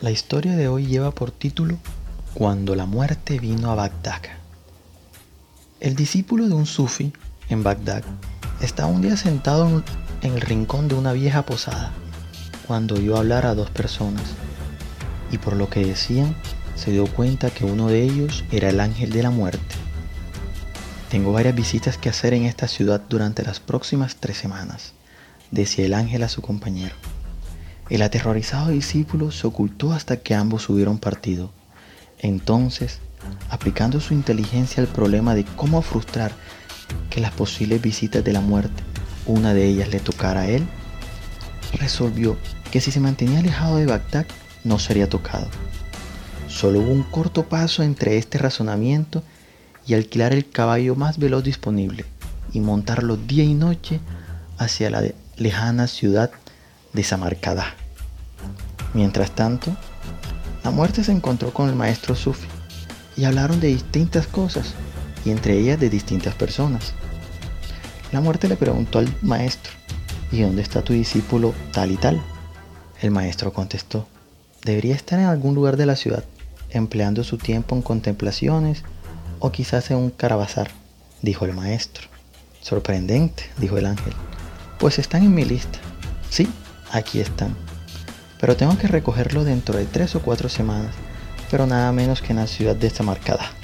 La historia de hoy lleva por título Cuando la muerte vino a Bagdad. El discípulo de un sufi en Bagdad estaba un día sentado en el rincón de una vieja posada cuando oyó hablar a dos personas y por lo que decían se dio cuenta que uno de ellos era el ángel de la muerte. Tengo varias visitas que hacer en esta ciudad durante las próximas tres semanas, decía el ángel a su compañero. El aterrorizado discípulo se ocultó hasta que ambos hubieron partido. Entonces, aplicando su inteligencia al problema de cómo frustrar que las posibles visitas de la muerte, una de ellas le tocara a él, resolvió que si se mantenía alejado de Bagdad, no sería tocado. Solo hubo un corto paso entre este razonamiento y alquilar el caballo más veloz disponible y montarlo día y noche hacia la lejana ciudad de. Mientras tanto, la muerte se encontró con el maestro Sufi y hablaron de distintas cosas y entre ellas de distintas personas. La muerte le preguntó al maestro, ¿y dónde está tu discípulo tal y tal? El maestro contestó, debería estar en algún lugar de la ciudad, empleando su tiempo en contemplaciones o quizás en un carabazar, dijo el maestro. Sorprendente, dijo el ángel. Pues están en mi lista. Sí, aquí están pero tengo que recogerlo dentro de tres o cuatro semanas, pero nada menos que en la ciudad de esta marcada.